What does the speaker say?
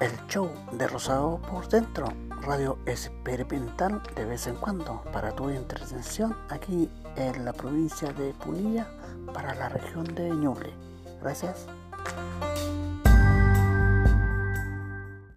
el show de Rosado por dentro, radio experimental de vez en cuando para tu entretención aquí en la provincia de Punilla para la región de Ñuble. Gracias.